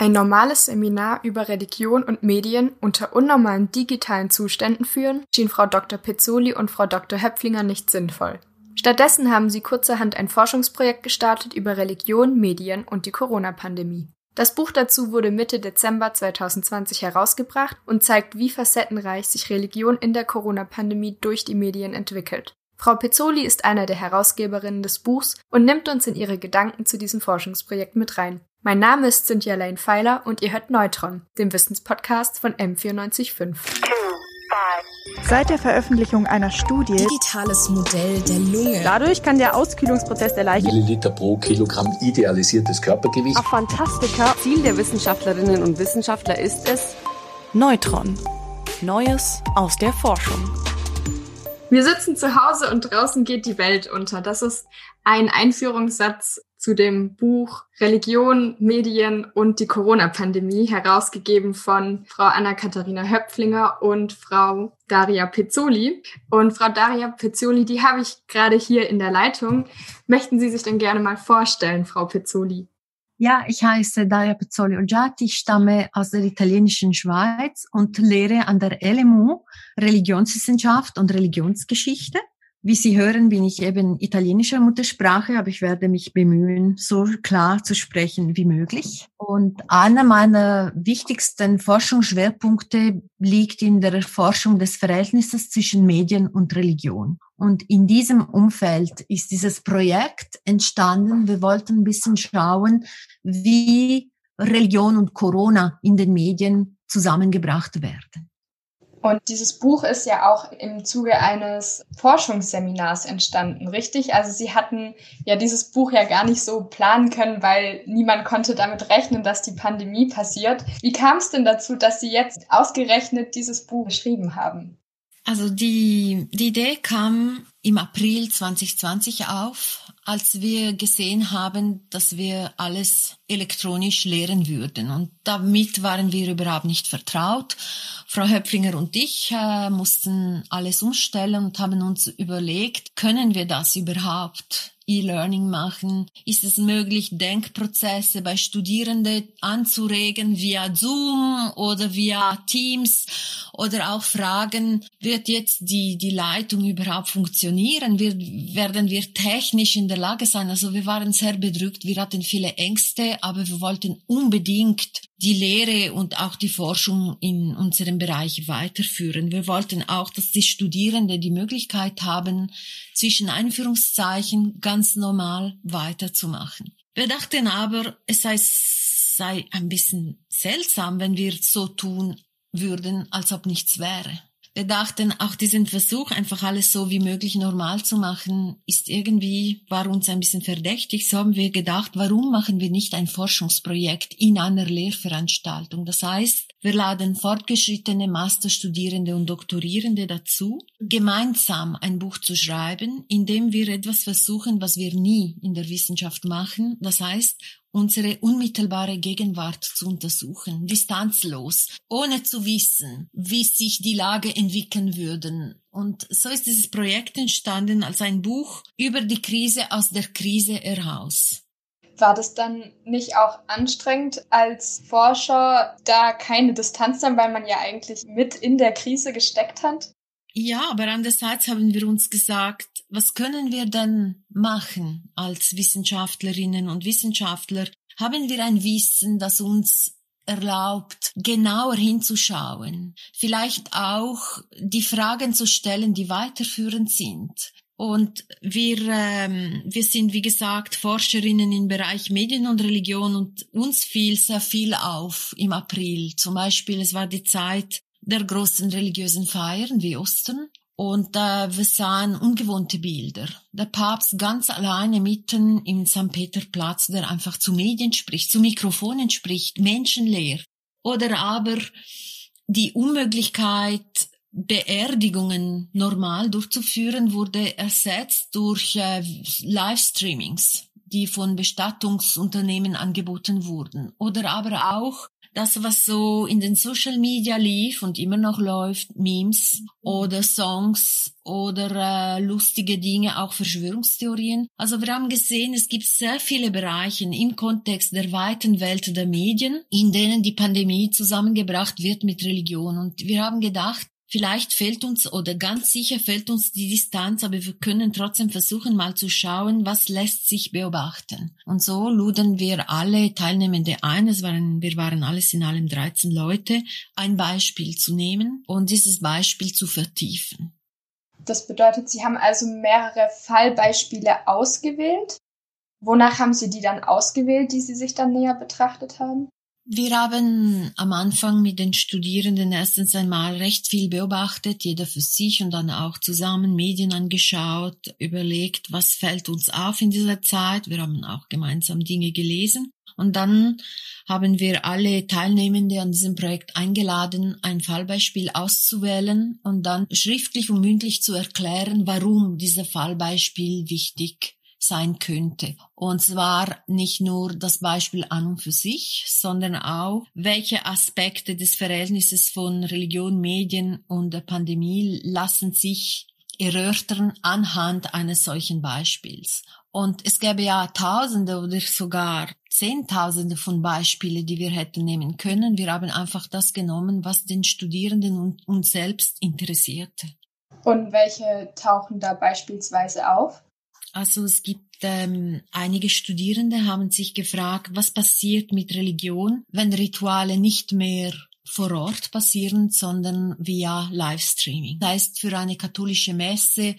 Ein normales Seminar über Religion und Medien unter unnormalen digitalen Zuständen führen, schien Frau Dr. Pezzoli und Frau Dr. Höpflinger nicht sinnvoll. Stattdessen haben sie kurzerhand ein Forschungsprojekt gestartet über Religion, Medien und die Corona-Pandemie. Das Buch dazu wurde Mitte Dezember 2020 herausgebracht und zeigt, wie facettenreich sich Religion in der Corona-Pandemie durch die Medien entwickelt. Frau Pezzoli ist einer der Herausgeberinnen des Buchs und nimmt uns in ihre Gedanken zu diesem Forschungsprojekt mit rein. Mein Name ist Cynthia Lane Pfeiler und ihr hört Neutron, dem Wissenspodcast von M945. Seit der Veröffentlichung einer Studie Digitales Modell der Lunge. Dadurch kann der Auskühlungsprozess erleichtert Milliliter pro Kilogramm idealisiertes Körpergewicht. Auf Fantastika. Ziel der Wissenschaftlerinnen und Wissenschaftler ist es, Neutron. Neues aus der Forschung. Wir sitzen zu Hause und draußen geht die Welt unter. Das ist ein Einführungssatz zu dem Buch Religion, Medien und die Corona-Pandemie, herausgegeben von Frau Anna-Katharina Höpflinger und Frau Daria Pezzoli. Und Frau Daria Pezzoli, die habe ich gerade hier in der Leitung. Möchten Sie sich denn gerne mal vorstellen, Frau Pezzoli? Ja, ich heiße Daria Pezzoli Oggiati, ich stamme aus der italienischen Schweiz und lehre an der LMU Religionswissenschaft und Religionsgeschichte. Wie Sie hören, bin ich eben italienischer Muttersprache, aber ich werde mich bemühen, so klar zu sprechen wie möglich. Und einer meiner wichtigsten Forschungsschwerpunkte liegt in der Forschung des Verhältnisses zwischen Medien und Religion. Und in diesem Umfeld ist dieses Projekt entstanden. Wir wollten ein bisschen schauen, wie Religion und Corona in den Medien zusammengebracht werden. Und dieses Buch ist ja auch im Zuge eines Forschungsseminars entstanden, richtig? Also Sie hatten ja dieses Buch ja gar nicht so planen können, weil niemand konnte damit rechnen, dass die Pandemie passiert. Wie kam es denn dazu, dass Sie jetzt ausgerechnet dieses Buch geschrieben haben? Also die, die Idee kam im April 2020 auf, als wir gesehen haben, dass wir alles elektronisch lehren würden. Und damit waren wir überhaupt nicht vertraut. Frau Höpflinger und ich äh, mussten alles umstellen und haben uns überlegt, können wir das überhaupt? E-Learning machen? Ist es möglich, Denkprozesse bei Studierenden anzuregen via Zoom oder via Teams oder auch fragen, wird jetzt die, die Leitung überhaupt funktionieren? Wir, werden wir technisch in der Lage sein? Also wir waren sehr bedrückt, wir hatten viele Ängste, aber wir wollten unbedingt die Lehre und auch die Forschung in unserem Bereich weiterführen. Wir wollten auch, dass die Studierenden die Möglichkeit haben, zwischen Einführungszeichen ganz normal weiterzumachen. Wir dachten aber, es sei, sei ein bisschen seltsam, wenn wir so tun würden, als ob nichts wäre. Wir dachten, auch diesen Versuch, einfach alles so wie möglich normal zu machen, ist irgendwie, war uns ein bisschen verdächtig. So haben wir gedacht, warum machen wir nicht ein Forschungsprojekt in einer Lehrveranstaltung? Das heißt, wir laden fortgeschrittene Masterstudierende und Doktorierende dazu, gemeinsam ein Buch zu schreiben, in dem wir etwas versuchen, was wir nie in der Wissenschaft machen. Das heißt, unsere unmittelbare Gegenwart zu untersuchen, distanzlos, ohne zu wissen, wie sich die Lage entwickeln würden. Und so ist dieses Projekt entstanden als ein Buch über die Krise aus der Krise heraus. War das dann nicht auch anstrengend als Forscher, da keine Distanz haben, weil man ja eigentlich mit in der Krise gesteckt hat? Ja, aber andererseits haben wir uns gesagt, was können wir denn machen als Wissenschaftlerinnen und Wissenschaftler? Haben wir ein Wissen, das uns erlaubt, genauer hinzuschauen, vielleicht auch die Fragen zu stellen, die weiterführend sind. Und wir, ähm, wir sind, wie gesagt, Forscherinnen im Bereich Medien und Religion und uns fiel sehr viel auf im April. Zum Beispiel, es war die Zeit der großen religiösen Feiern wie Ostern. Und äh, wir sahen ungewohnte Bilder. Der Papst ganz alleine mitten im St. Peterplatz, der einfach zu Medien spricht, zu Mikrofonen spricht, menschenleer. Oder aber die Unmöglichkeit, Beerdigungen normal durchzuführen, wurde ersetzt durch äh, Livestreamings, die von Bestattungsunternehmen angeboten wurden. Oder aber auch das, was so in den Social Media lief und immer noch läuft, Memes oder Songs oder äh, lustige Dinge, auch Verschwörungstheorien. Also wir haben gesehen, es gibt sehr viele Bereiche im Kontext der weiten Welt der Medien, in denen die Pandemie zusammengebracht wird mit Religion. Und wir haben gedacht, Vielleicht fehlt uns oder ganz sicher fehlt uns die Distanz, aber wir können trotzdem versuchen, mal zu schauen, was lässt sich beobachten. Und so luden wir alle Teilnehmende ein, es waren, wir waren alles in allem 13 Leute, ein Beispiel zu nehmen und dieses Beispiel zu vertiefen. Das bedeutet, Sie haben also mehrere Fallbeispiele ausgewählt. Wonach haben Sie die dann ausgewählt, die Sie sich dann näher betrachtet haben? Wir haben am Anfang mit den Studierenden erstens einmal recht viel beobachtet, jeder für sich und dann auch zusammen Medien angeschaut, überlegt, was fällt uns auf in dieser Zeit. Wir haben auch gemeinsam Dinge gelesen. Und dann haben wir alle Teilnehmende an diesem Projekt eingeladen, ein Fallbeispiel auszuwählen und dann schriftlich und mündlich zu erklären, warum dieser Fallbeispiel wichtig sein könnte. Und zwar nicht nur das Beispiel an und für sich, sondern auch, welche Aspekte des Verhältnisses von Religion, Medien und der Pandemie lassen sich erörtern anhand eines solchen Beispiels. Und es gäbe ja Tausende oder sogar Zehntausende von Beispielen, die wir hätten nehmen können. Wir haben einfach das genommen, was den Studierenden und uns selbst interessierte. Und welche tauchen da beispielsweise auf? Also es gibt ähm, einige Studierende haben sich gefragt, was passiert mit Religion, wenn Rituale nicht mehr vor Ort passieren, sondern via Livestreaming. Das heißt, für eine katholische Messe,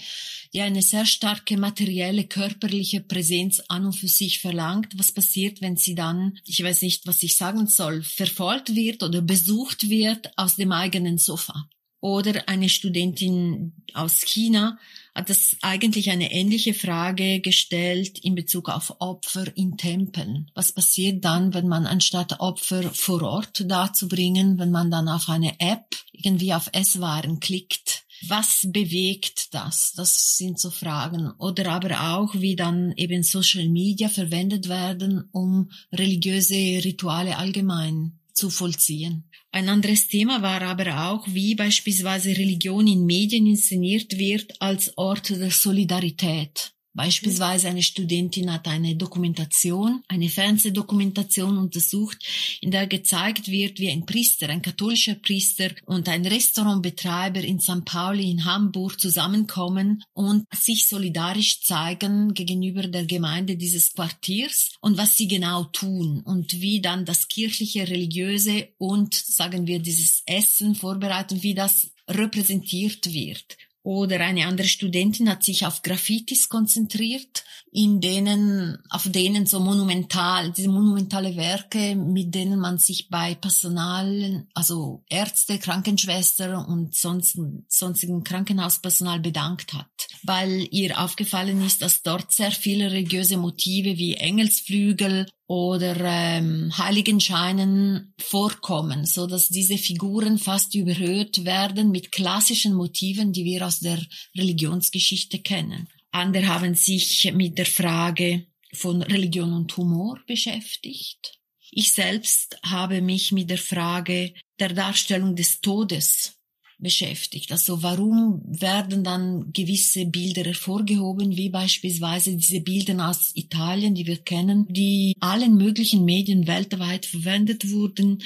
die eine sehr starke materielle, körperliche Präsenz an und für sich verlangt, was passiert, wenn sie dann, ich weiß nicht, was ich sagen soll, verfolgt wird oder besucht wird aus dem eigenen Sofa? Oder eine Studentin aus China hat das eigentlich eine ähnliche Frage gestellt in Bezug auf Opfer in Tempeln. Was passiert dann, wenn man anstatt Opfer vor Ort darzubringen, wenn man dann auf eine App irgendwie auf Esswaren klickt? Was bewegt das? Das sind so Fragen. Oder aber auch, wie dann eben Social Media verwendet werden, um religiöse Rituale allgemein zu vollziehen. Ein anderes Thema war aber auch, wie beispielsweise Religion in Medien inszeniert wird als Ort der Solidarität. Beispielsweise eine Studentin hat eine Dokumentation, eine Fernsehdokumentation untersucht, in der gezeigt wird, wie ein Priester, ein katholischer Priester und ein Restaurantbetreiber in St. Pauli in Hamburg zusammenkommen und sich solidarisch zeigen gegenüber der Gemeinde dieses Quartiers und was sie genau tun und wie dann das kirchliche, religiöse und, sagen wir, dieses Essen vorbereiten, wie das repräsentiert wird. Oder eine andere Studentin hat sich auf Graffitis konzentriert, in denen, auf denen so monumental, diese monumentale Werke, mit denen man sich bei Personal, also Ärzte, Krankenschwester und sonst, sonstigen Krankenhauspersonal bedankt hat. Weil ihr aufgefallen ist, dass dort sehr viele religiöse Motive wie Engelsflügel oder ähm, Heiligenscheinen vorkommen, so dass diese Figuren fast überhöht werden mit klassischen Motiven, die wir aus der Religionsgeschichte kennen. Andere haben sich mit der Frage von Religion und Humor beschäftigt. Ich selbst habe mich mit der Frage der Darstellung des Todes beschäftigt. Also warum werden dann gewisse Bilder hervorgehoben, wie beispielsweise diese Bilder aus Italien, die wir kennen, die allen möglichen Medien weltweit verwendet wurden.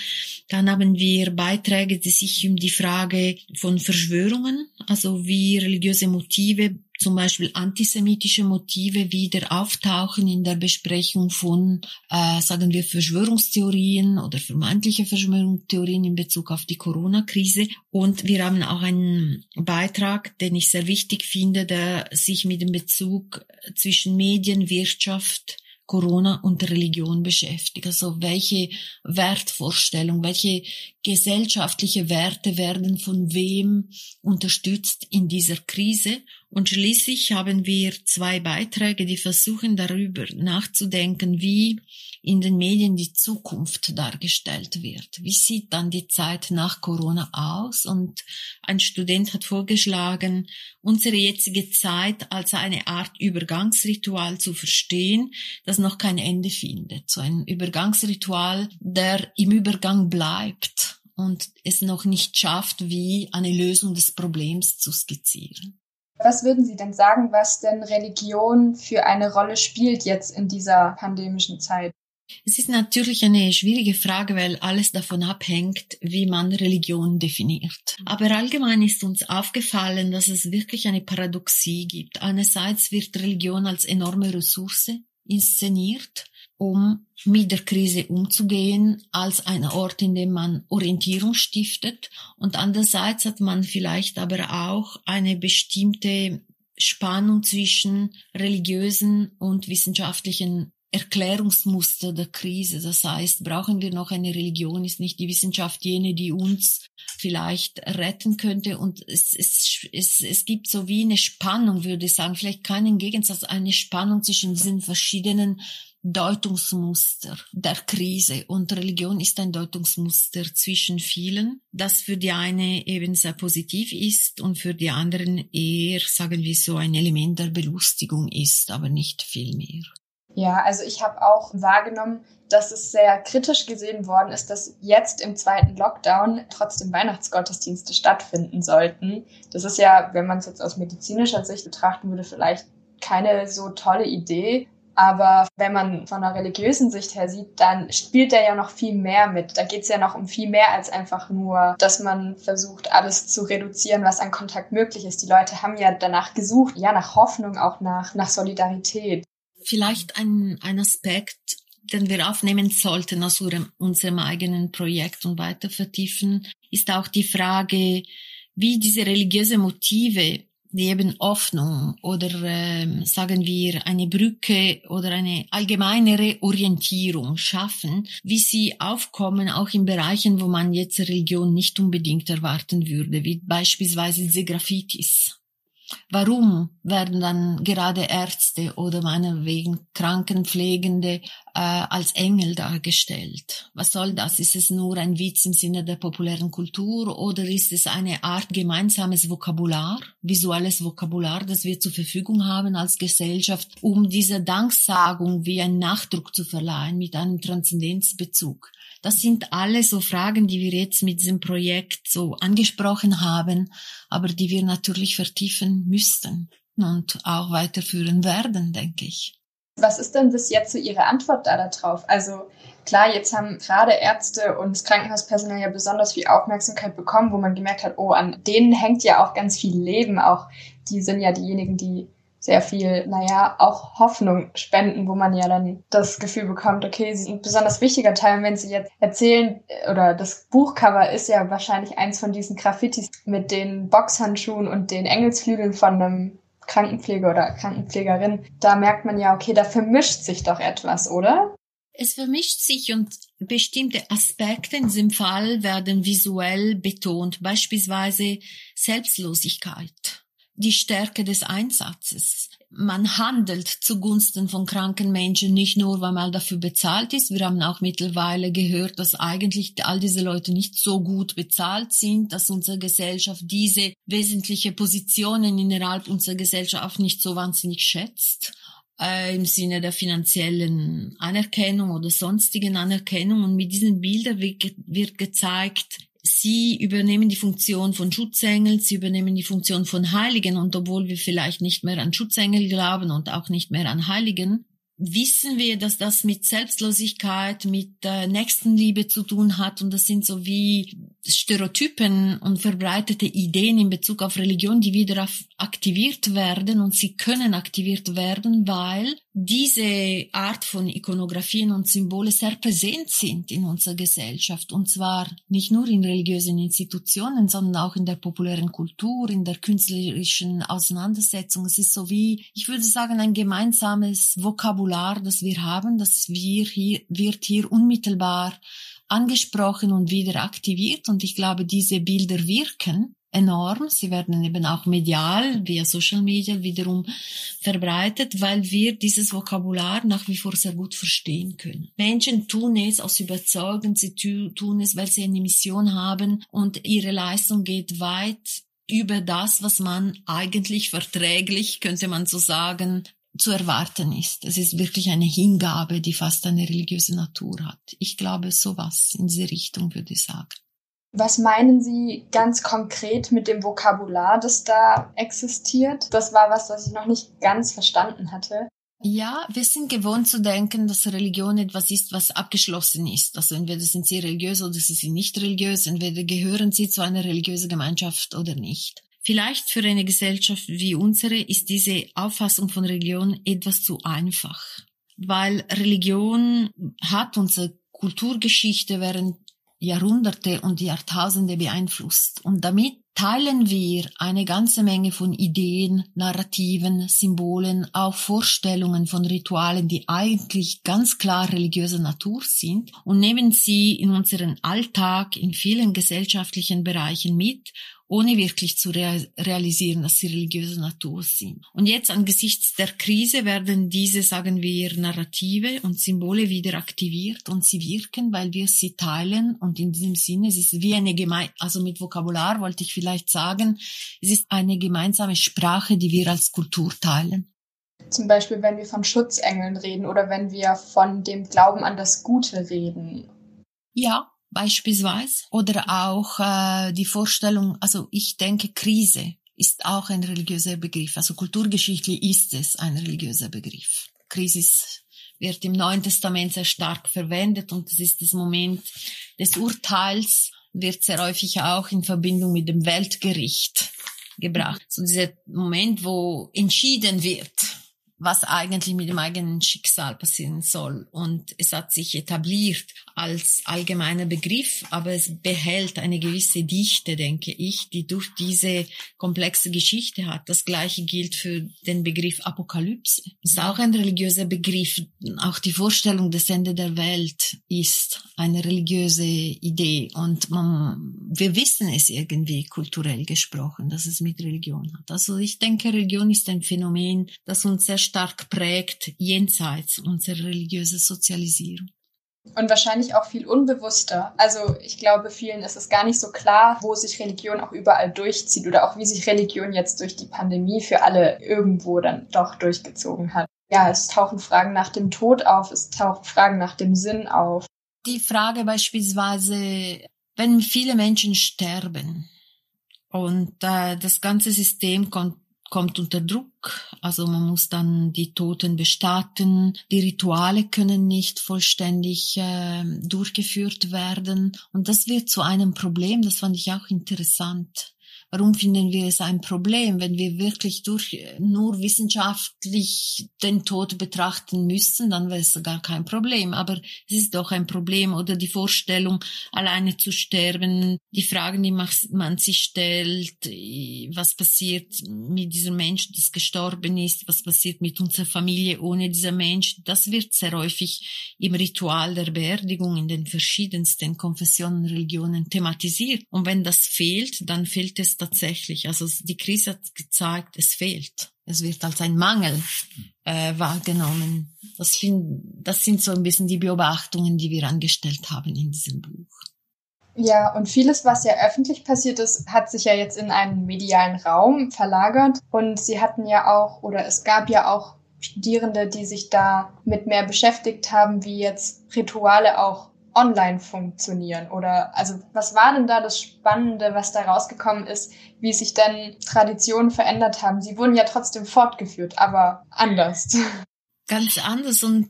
Dann haben wir Beiträge, die sich um die Frage von Verschwörungen, also wie religiöse Motive zum Beispiel antisemitische Motive wieder auftauchen in der Besprechung von, äh, sagen wir, Verschwörungstheorien oder vermeintliche Verschwörungstheorien in Bezug auf die Corona-Krise. Und wir haben auch einen Beitrag, den ich sehr wichtig finde, der sich mit dem Bezug zwischen Medien, Wirtschaft, Corona und Religion beschäftigt. Also welche Wertvorstellung, welche gesellschaftliche Werte werden von wem unterstützt in dieser Krise Und schließlich haben wir zwei Beiträge, die versuchen darüber nachzudenken, wie in den Medien die Zukunft dargestellt wird. Wie sieht dann die Zeit nach Corona aus? Und ein Student hat vorgeschlagen, unsere jetzige Zeit als eine Art Übergangsritual zu verstehen, das noch kein Ende findet. So ein Übergangsritual, der im Übergang bleibt und es noch nicht schafft, wie eine Lösung des Problems zu skizzieren. Was würden Sie denn sagen, was denn Religion für eine Rolle spielt jetzt in dieser pandemischen Zeit? Es ist natürlich eine schwierige Frage, weil alles davon abhängt, wie man Religion definiert. Aber allgemein ist uns aufgefallen, dass es wirklich eine Paradoxie gibt. Einerseits wird Religion als enorme Ressource inszeniert, um mit der Krise umzugehen, als ein Ort, in dem man Orientierung stiftet. Und andererseits hat man vielleicht aber auch eine bestimmte Spannung zwischen religiösen und wissenschaftlichen Erklärungsmuster der Krise. Das heißt, brauchen wir noch eine Religion? Ist nicht die Wissenschaft jene, die uns vielleicht retten könnte? Und es, es, es, es gibt so wie eine Spannung, würde ich sagen, vielleicht keinen Gegensatz, eine Spannung zwischen diesen verschiedenen Deutungsmuster der Krise. Und Religion ist ein Deutungsmuster zwischen vielen, das für die eine eben sehr positiv ist und für die anderen eher, sagen wir so, ein Element der Belustigung ist, aber nicht viel mehr. Ja, also ich habe auch wahrgenommen, dass es sehr kritisch gesehen worden ist, dass jetzt im zweiten Lockdown trotzdem Weihnachtsgottesdienste stattfinden sollten. Das ist ja, wenn man es jetzt aus medizinischer Sicht betrachten würde, vielleicht keine so tolle Idee. Aber wenn man von einer religiösen Sicht her sieht, dann spielt da ja noch viel mehr mit. Da geht es ja noch um viel mehr als einfach nur, dass man versucht, alles zu reduzieren, was an Kontakt möglich ist. Die Leute haben ja danach gesucht, ja, nach Hoffnung, auch nach, nach Solidarität. Vielleicht ein, ein Aspekt, den wir aufnehmen sollten aus unserem, eigenen Projekt und weiter vertiefen, ist auch die Frage, wie diese religiöse Motive, die eben Hoffnung oder ähm, sagen wir eine Brücke oder eine allgemeinere Orientierung schaffen, wie sie aufkommen auch in Bereichen, wo man jetzt Religion nicht unbedingt erwarten würde, wie beispielsweise diese Graffitis. Warum werden dann gerade Ärzte oder meinetwegen Krankenpflegende äh, als Engel dargestellt? Was soll das? Ist es nur ein Witz im Sinne der populären Kultur oder ist es eine Art gemeinsames Vokabular, visuelles Vokabular, das wir zur Verfügung haben als Gesellschaft, um dieser Danksagung wie einen Nachdruck zu verleihen mit einem Transzendenzbezug? Das sind alle so Fragen, die wir jetzt mit diesem Projekt so angesprochen haben, aber die wir natürlich vertiefen müssten und auch weiterführen werden, denke ich. Was ist denn bis jetzt so Ihre Antwort da darauf? Also klar, jetzt haben gerade Ärzte und Krankenhauspersonal ja besonders viel Aufmerksamkeit bekommen, wo man gemerkt hat, oh, an denen hängt ja auch ganz viel Leben. Auch die sind ja diejenigen, die sehr viel, naja, auch Hoffnung spenden, wo man ja dann das Gefühl bekommt, okay, sie sind ein besonders wichtiger Teil. Und wenn sie jetzt erzählen, oder das Buchcover ist ja wahrscheinlich eins von diesen Graffitis mit den Boxhandschuhen und den Engelsflügeln von einem Krankenpfleger oder Krankenpflegerin, da merkt man ja, okay, da vermischt sich doch etwas, oder? Es vermischt sich und bestimmte Aspekte in diesem Fall werden visuell betont, beispielsweise Selbstlosigkeit die Stärke des Einsatzes. Man handelt zugunsten von kranken Menschen nicht nur, weil man dafür bezahlt ist. Wir haben auch mittlerweile gehört, dass eigentlich all diese Leute nicht so gut bezahlt sind, dass unsere Gesellschaft diese wesentliche Positionen innerhalb unserer Gesellschaft nicht so wahnsinnig schätzt äh, im Sinne der finanziellen Anerkennung oder sonstigen Anerkennung. Und mit diesen Bildern wird, wird gezeigt, Sie übernehmen die Funktion von Schutzengel, sie übernehmen die Funktion von Heiligen. Und obwohl wir vielleicht nicht mehr an Schutzengel glauben und auch nicht mehr an Heiligen, wissen wir, dass das mit Selbstlosigkeit, mit äh, Nächstenliebe zu tun hat. Und das sind so wie Stereotypen und verbreitete Ideen in Bezug auf Religion, die wieder aktiviert werden. Und sie können aktiviert werden, weil diese Art von Ikonografien und Symbole sehr präsent sind in unserer Gesellschaft. Und zwar nicht nur in religiösen Institutionen, sondern auch in der populären Kultur, in der künstlerischen Auseinandersetzung. Es ist so wie, ich würde sagen, ein gemeinsames Vokabular, das wir haben, das wir hier, wird hier unmittelbar angesprochen und wieder aktiviert. Und ich glaube, diese Bilder wirken enorm. Sie werden eben auch medial via Social Media wiederum verbreitet, weil wir dieses Vokabular nach wie vor sehr gut verstehen können. Menschen tun es aus Überzeugung, sie tun es, weil sie eine Mission haben und ihre Leistung geht weit über das, was man eigentlich verträglich, könnte man so sagen, zu erwarten ist. Es ist wirklich eine Hingabe, die fast eine religiöse Natur hat. Ich glaube, sowas in diese Richtung würde ich sagen. Was meinen Sie ganz konkret mit dem Vokabular, das da existiert? Das war was, was ich noch nicht ganz verstanden hatte. Ja, wir sind gewohnt zu denken, dass Religion etwas ist, was abgeschlossen ist. Also entweder sind sie religiös oder sie sind nicht religiös, entweder gehören sie zu einer religiösen Gemeinschaft oder nicht. Vielleicht für eine Gesellschaft wie unsere ist diese Auffassung von Religion etwas zu einfach, weil Religion hat unsere Kulturgeschichte während Jahrhunderte und Jahrtausende beeinflusst. Und damit teilen wir eine ganze Menge von Ideen, Narrativen, Symbolen, auch Vorstellungen von Ritualen, die eigentlich ganz klar religiöser Natur sind und nehmen sie in unseren Alltag in vielen gesellschaftlichen Bereichen mit ohne wirklich zu realisieren, dass sie religiöse Natur sind. Und jetzt angesichts der Krise werden diese, sagen wir, Narrative und Symbole wieder aktiviert und sie wirken, weil wir sie teilen und in diesem Sinne, es ist wie eine gemein, also mit Vokabular wollte ich vielleicht sagen, es ist eine gemeinsame Sprache, die wir als Kultur teilen. Zum Beispiel, wenn wir von Schutzengeln reden oder wenn wir von dem Glauben an das Gute reden. Ja, beispielsweise oder auch äh, die Vorstellung, also ich denke, Krise ist auch ein religiöser Begriff. Also kulturgeschichtlich ist es ein religiöser Begriff. Krise wird im Neuen Testament sehr stark verwendet und das ist das Moment des Urteils, wird sehr häufig auch in Verbindung mit dem Weltgericht gebracht. So dieser Moment, wo entschieden wird, was eigentlich mit dem eigenen Schicksal passieren soll. Und es hat sich etabliert als allgemeiner Begriff, aber es behält eine gewisse Dichte, denke ich, die durch diese komplexe Geschichte hat. Das gleiche gilt für den Begriff Apokalypse. Ist auch ein religiöser Begriff. Auch die Vorstellung des Ende der Welt ist eine religiöse Idee. Und man, wir wissen es irgendwie kulturell gesprochen, dass es mit Religion hat. Also ich denke, Religion ist ein Phänomen, das uns sehr stark prägt, jenseits unserer religiösen Sozialisierung. Und wahrscheinlich auch viel unbewusster. Also ich glaube, vielen ist es gar nicht so klar, wo sich Religion auch überall durchzieht oder auch wie sich Religion jetzt durch die Pandemie für alle irgendwo dann doch durchgezogen hat. Ja, es tauchen Fragen nach dem Tod auf, es tauchen Fragen nach dem Sinn auf. Die Frage beispielsweise, wenn viele Menschen sterben und äh, das ganze System kommt kommt unter Druck, also man muss dann die Toten bestatten, die Rituale können nicht vollständig äh, durchgeführt werden. Und das wird zu einem Problem, das fand ich auch interessant. Warum finden wir es ein Problem, wenn wir wirklich durch nur wissenschaftlich den Tod betrachten müssen, dann wäre es gar kein Problem. Aber es ist doch ein Problem oder die Vorstellung, alleine zu sterben, die Fragen, die man sich stellt, was passiert mit diesem Menschen, das gestorben ist, was passiert mit unserer Familie ohne dieser Mensch, das wird sehr häufig im Ritual der Beerdigung in den verschiedensten Konfessionen, Religionen thematisiert. Und wenn das fehlt, dann fehlt es tatsächlich. Also die Krise hat gezeigt, es fehlt. Es wird als ein Mangel äh, wahrgenommen. Das, find, das sind so ein bisschen die Beobachtungen, die wir angestellt haben in diesem Buch. Ja, und vieles, was ja öffentlich passiert ist, hat sich ja jetzt in einen medialen Raum verlagert. Und Sie hatten ja auch, oder es gab ja auch Studierende, die sich da mit mehr beschäftigt haben, wie jetzt Rituale auch online funktionieren? Oder also was war denn da das Spannende, was da rausgekommen ist, wie sich denn Traditionen verändert haben? Sie wurden ja trotzdem fortgeführt, aber anders. Ganz anders und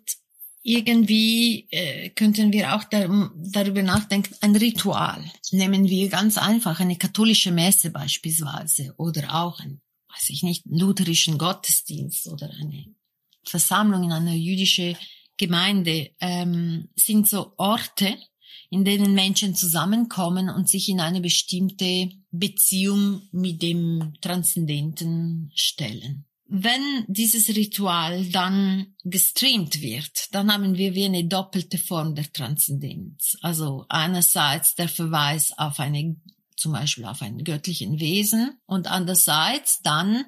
irgendwie äh, könnten wir auch da, darüber nachdenken, ein Ritual. Nehmen wir ganz einfach eine katholische Messe beispielsweise oder auch ein, weiß ich nicht, lutherischen Gottesdienst oder eine Versammlung in einer jüdischen Gemeinde ähm, sind so Orte, in denen Menschen zusammenkommen und sich in eine bestimmte Beziehung mit dem Transzendenten stellen. Wenn dieses Ritual dann gestreamt wird, dann haben wir wie eine doppelte Form der Transzendenz. Also einerseits der Verweis auf eine zum Beispiel auf einen göttlichen Wesen und andererseits dann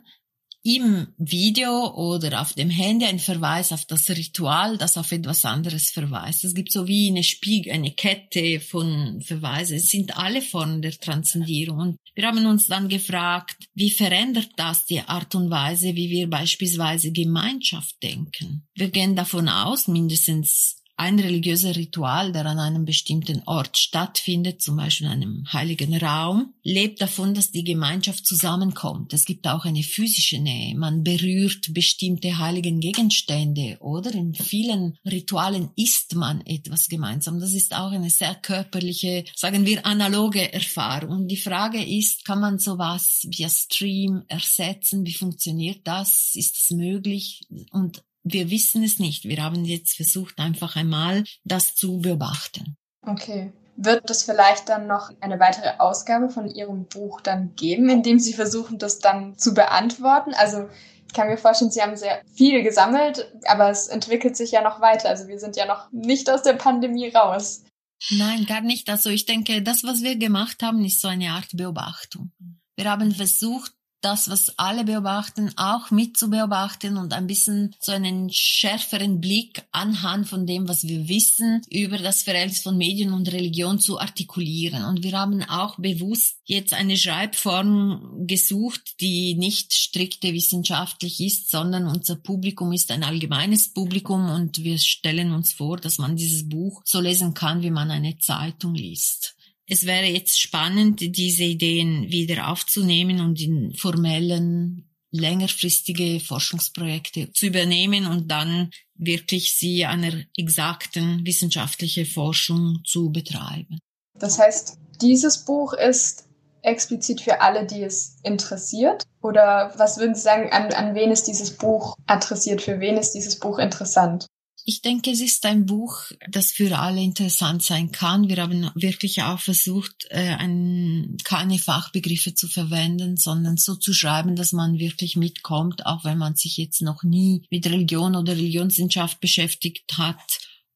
im Video oder auf dem Handy ein Verweis auf das Ritual, das auf etwas anderes verweist. Es gibt so wie eine Spiegel, eine Kette von Verweisen. Es sind alle Formen der Transzendierung. Und wir haben uns dann gefragt, wie verändert das die Art und Weise, wie wir beispielsweise Gemeinschaft denken? Wir gehen davon aus, mindestens ein religiöser Ritual, der an einem bestimmten Ort stattfindet, zum Beispiel in einem heiligen Raum, lebt davon, dass die Gemeinschaft zusammenkommt. Es gibt auch eine physische Nähe. Man berührt bestimmte heiligen Gegenstände oder in vielen Ritualen isst man etwas gemeinsam. Das ist auch eine sehr körperliche, sagen wir, analoge Erfahrung. Und die Frage ist, kann man sowas via Stream ersetzen? Wie funktioniert das? Ist das möglich? Und wir wissen es nicht. Wir haben jetzt versucht, einfach einmal das zu beobachten. Okay. Wird es vielleicht dann noch eine weitere Ausgabe von Ihrem Buch dann geben, in dem Sie versuchen, das dann zu beantworten? Also ich kann mir vorstellen, Sie haben sehr viel gesammelt, aber es entwickelt sich ja noch weiter. Also wir sind ja noch nicht aus der Pandemie raus. Nein, gar nicht. Also ich denke, das, was wir gemacht haben, ist so eine Art Beobachtung. Wir haben versucht, das, was alle beobachten, auch mit zu beobachten und ein bisschen so einen schärferen Blick anhand von dem, was wir wissen, über das Verhältnis von Medien und Religion zu artikulieren. Und wir haben auch bewusst jetzt eine Schreibform gesucht, die nicht strikte wissenschaftlich ist, sondern unser Publikum ist ein allgemeines Publikum und wir stellen uns vor, dass man dieses Buch so lesen kann, wie man eine Zeitung liest es wäre jetzt spannend, diese Ideen wieder aufzunehmen und in formellen, längerfristige Forschungsprojekte zu übernehmen und dann wirklich sie einer exakten wissenschaftlichen Forschung zu betreiben. Das heißt, dieses Buch ist explizit für alle, die es interessiert? Oder was würden Sie sagen, an, an wen ist dieses Buch adressiert? Für wen ist dieses Buch interessant? Ich denke, es ist ein Buch, das für alle interessant sein kann. Wir haben wirklich auch versucht, äh, ein, keine Fachbegriffe zu verwenden, sondern so zu schreiben, dass man wirklich mitkommt, auch wenn man sich jetzt noch nie mit Religion oder Religionswissenschaft beschäftigt hat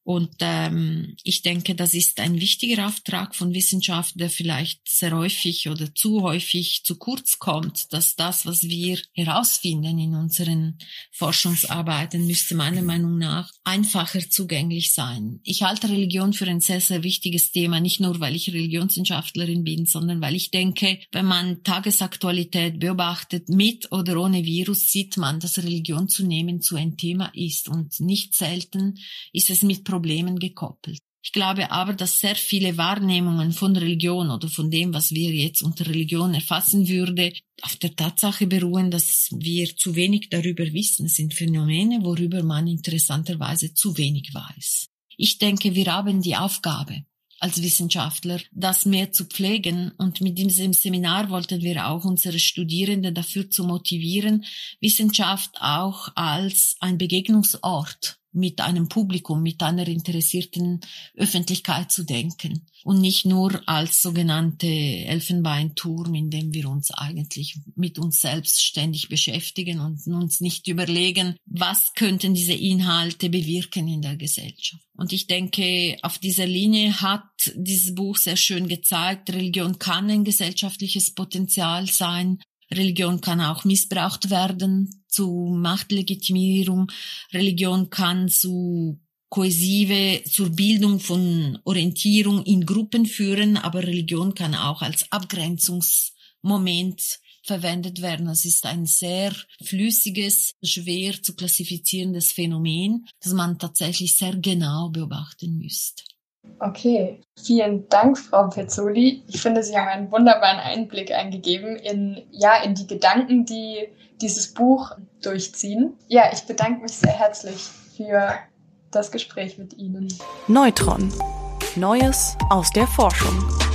und ähm, ich denke, das ist ein wichtiger Auftrag von Wissenschaft, der vielleicht sehr häufig oder zu häufig zu kurz kommt, dass das, was wir herausfinden in unseren Forschungsarbeiten, müsste meiner Meinung nach einfacher zugänglich sein. Ich halte Religion für ein sehr, sehr wichtiges Thema, nicht nur, weil ich Religionswissenschaftlerin bin, sondern weil ich denke, wenn man Tagesaktualität beobachtet, mit oder ohne Virus, sieht man, dass Religion zunehmend zu ein Thema ist und nicht selten ist es mit Problemen gekoppelt. Ich glaube aber, dass sehr viele Wahrnehmungen von Religion oder von dem, was wir jetzt unter Religion erfassen würde, auf der Tatsache beruhen, dass wir zu wenig darüber wissen. Es sind Phänomene, worüber man interessanterweise zu wenig weiß. Ich denke, wir haben die Aufgabe, als Wissenschaftler, das mehr zu pflegen. Und mit diesem Seminar wollten wir auch unsere Studierenden dafür zu motivieren, Wissenschaft auch als ein Begegnungsort mit einem Publikum, mit einer interessierten Öffentlichkeit zu denken und nicht nur als sogenannte Elfenbeinturm, in dem wir uns eigentlich mit uns selbst ständig beschäftigen und uns nicht überlegen, was könnten diese Inhalte bewirken in der Gesellschaft. Und ich denke, auf dieser Linie hat dieses Buch sehr schön gezeigt, Religion kann ein gesellschaftliches Potenzial sein, Religion kann auch missbraucht werden zu Machtlegitimierung. Religion kann zu kohäsive, zur Bildung von Orientierung in Gruppen führen, aber Religion kann auch als Abgrenzungsmoment verwendet werden. Es ist ein sehr flüssiges, schwer zu klassifizierendes Phänomen, das man tatsächlich sehr genau beobachten müsste. Okay, vielen Dank, Frau Pezzoli. Ich finde, Sie haben einen wunderbaren Einblick eingegeben in, ja, in die Gedanken, die dieses Buch durchziehen. Ja, ich bedanke mich sehr herzlich für das Gespräch mit Ihnen. Neutron. Neues aus der Forschung.